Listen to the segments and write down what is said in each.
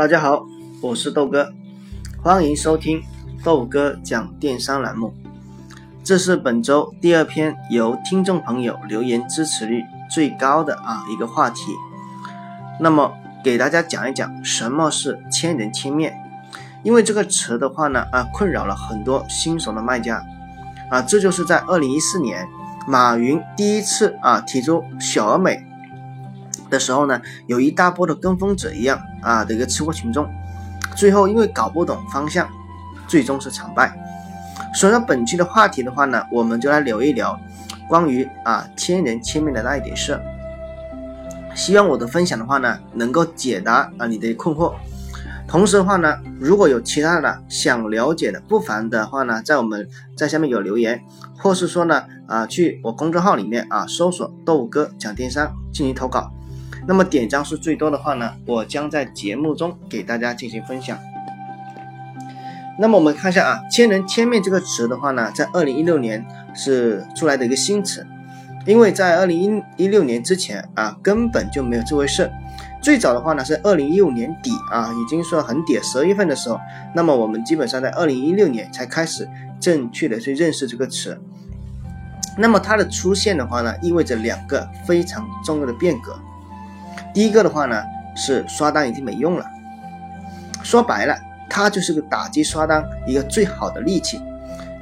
大家好，我是豆哥，欢迎收听豆哥讲电商栏目。这是本周第二篇由听众朋友留言支持率最高的啊一个话题。那么给大家讲一讲什么是千人千面，因为这个词的话呢啊困扰了很多新手的卖家啊，这就是在二零一四年马云第一次啊提出小而美。的时候呢，有一大波的跟风者一样啊的一个吃货群众，最后因为搞不懂方向，最终是惨败。所以说本期的话题的话呢，我们就来聊一聊关于啊千人千面的那一点事。希望我的分享的话呢，能够解答啊你的困惑。同时的话呢，如果有其他的想了解的，不妨的话呢，在我们在下面有留言，或是说呢啊去我公众号里面啊搜索豆哥讲电商进行投稿。那么点赞数最多的话呢，我将在节目中给大家进行分享。那么我们看一下啊，“千人千面”这个词的话呢，在二零一六年是出来的一个新词，因为在二零一一六年之前啊，根本就没有这回事。最早的话呢，是二零一五年底啊，已经说很点十二月份的时候，那么我们基本上在二零一六年才开始正确的去认识这个词。那么它的出现的话呢，意味着两个非常重要的变革。第一个的话呢，是刷单已经没用了。说白了，它就是个打击刷单一个最好的利器。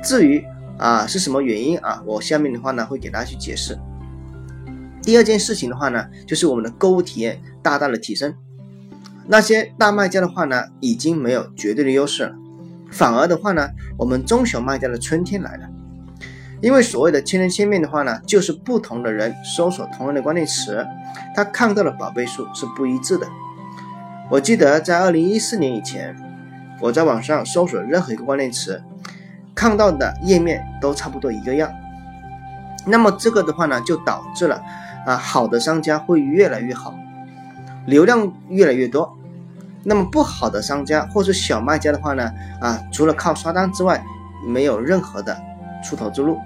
至于啊是什么原因啊，我下面的话呢会给大家去解释。第二件事情的话呢，就是我们的购物体验大大的提升。那些大卖家的话呢，已经没有绝对的优势了，反而的话呢，我们中小卖家的春天来了。因为所谓的千人千面的话呢，就是不同的人搜索同样的关键词，他看到的宝贝数是不一致的。我记得在二零一四年以前，我在网上搜索任何一个关键词，看到的页面都差不多一个样。那么这个的话呢，就导致了啊，好的商家会越来越好，流量越来越多。那么不好的商家或者小卖家的话呢，啊，除了靠刷单之外，没有任何的。出头之路，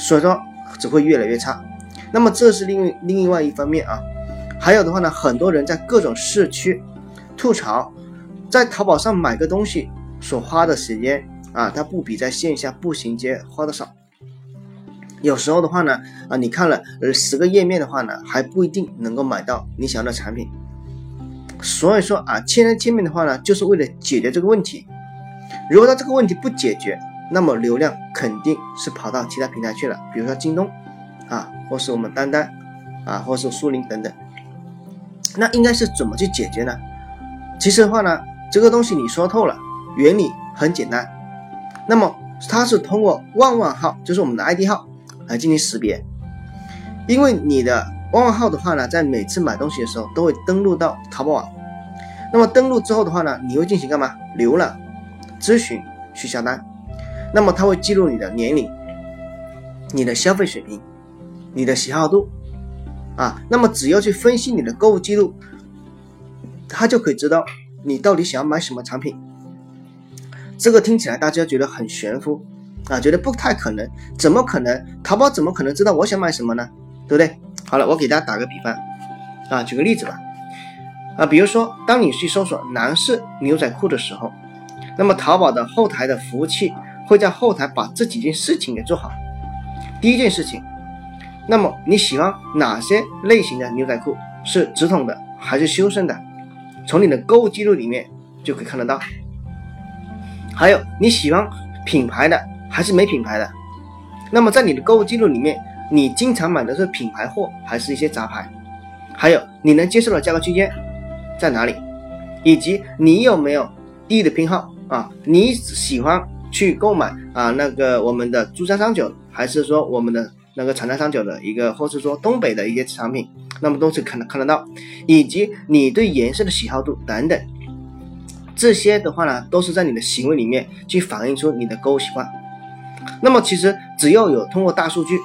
所以说只会越来越差。那么这是另另外一方面啊。还有的话呢，很多人在各种市区吐槽，在淘宝上买个东西所花的时间啊，它不比在线下步行街花的少。有时候的话呢，啊，你看了呃十个页面的话呢，还不一定能够买到你想要的产品。所以说啊，千人千面的话呢，就是为了解决这个问题。如果他这个问题不解决，那么流量肯定是跑到其他平台去了，比如说京东，啊，或是我们单单，啊，或是苏宁等等。那应该是怎么去解决呢？其实的话呢，这个东西你说透了，原理很简单。那么它是通过旺旺号，就是我们的 ID 号来进行识别。因为你的旺旺号的话呢，在每次买东西的时候都会登录到淘宝网。那么登录之后的话呢，你会进行干嘛？浏览、咨询、去下单。那么它会记录你的年龄、你的消费水平、你的喜好度，啊，那么只要去分析你的购物记录，它就可以知道你到底想要买什么产品。这个听起来大家觉得很玄乎啊，觉得不太可能，怎么可能？淘宝怎么可能知道我想买什么呢？对不对？好了，我给大家打个比方，啊，举个例子吧，啊，比如说当你去搜索男士牛仔裤的时候，那么淘宝的后台的服务器。会在后台把这几件事情给做好。第一件事情，那么你喜欢哪些类型的牛仔裤？是直筒的还是修身的？从你的购物记录里面就可以看得到。还有你喜欢品牌的还是没品牌的？那么在你的购物记录里面，你经常买的是品牌货还是一些杂牌？还有你能接受的价格区间在哪里？以及你有没有低的偏好啊？你喜欢？去购买啊，那个我们的珠江三九，还是说我们的那个长江三九的一个，或是说东北的一些产品，那么都是看得看得到，以及你对颜色的喜好度等等，这些的话呢，都是在你的行为里面去反映出你的购物习惯。那么其实只要有通过大数据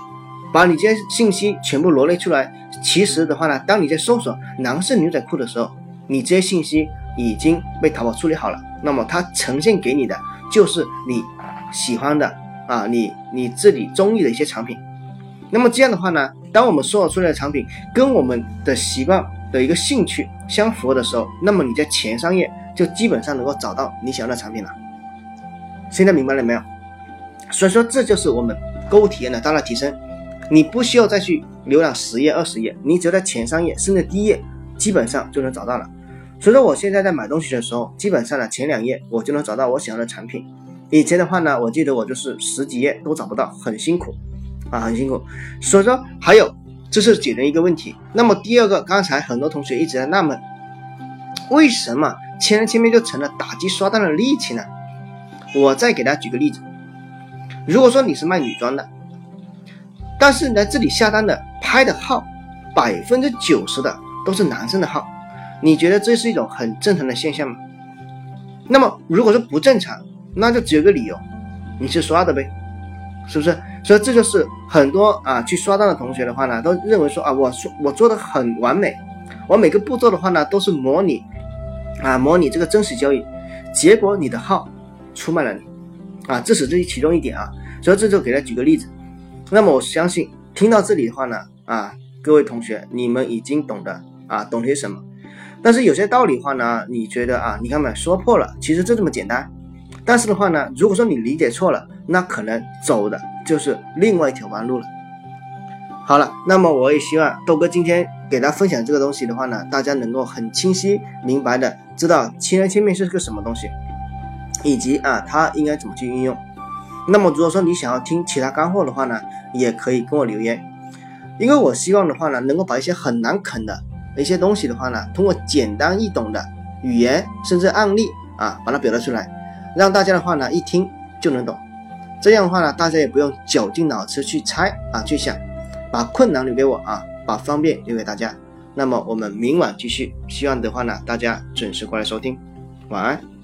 把你这些信息全部罗列出来，其实的话呢，当你在搜索男士牛仔裤的时候，你这些信息已经被淘宝处理好了，那么它呈现给你的。就是你喜欢的啊，你你自己中意的一些产品。那么这样的话呢，当我们搜索出来的产品跟我们的习惯的一个兴趣相符合的时候，那么你在前三页就基本上能够找到你想要的产品了。现在明白了没有？所以说这就是我们购物体验的大大提升。你不需要再去浏览十页、二十页，你只要在前三页甚至第一页，基本上就能找到了。所以说我现在在买东西的时候，基本上呢前两页我就能找到我想要的产品。以前的话呢，我记得我就是十几页都找不到，很辛苦啊，很辛苦。所以说还有。这是解决一个问题。那么第二个，刚才很多同学一直在纳闷，为什么千人千面就成了打击刷单的利器呢？我再给大家举个例子，如果说你是卖女装的，但是来这里下单的拍的号百分之九十的都是男生的号，你觉得这是一种很正常的现象吗？那么如果说不正常，那就只有个理由，你是刷的呗，是不是？所以这就是很多啊去刷单的同学的话呢，都认为说啊，我说我做的很完美，我每个步骤的话呢都是模拟啊模拟这个真实交易，结果你的号出卖了你啊，这是这其中一点啊。所以这就给他举个例子。那么我相信听到这里的话呢啊，各位同学你们已经懂得啊懂些什么，但是有些道理话呢，你觉得啊你看没说破了，其实就这么简单。但是的话呢，如果说你理解错了，那可能走的。就是另外一条弯路了。好了，那么我也希望豆哥今天给大家分享这个东西的话呢，大家能够很清晰明白的知道千人千面是个什么东西，以及啊它应该怎么去运用。那么如果说你想要听其他干货的话呢，也可以跟我留言，因为我希望的话呢，能够把一些很难啃的一些东西的话呢，通过简单易懂的语言甚至案例啊，把它表达出来，让大家的话呢一听就能懂。这样的话呢，大家也不用绞尽脑汁去猜啊，去想，把困难留给我啊，把方便留给大家。那么我们明晚继续，希望的话呢，大家准时过来收听。晚安。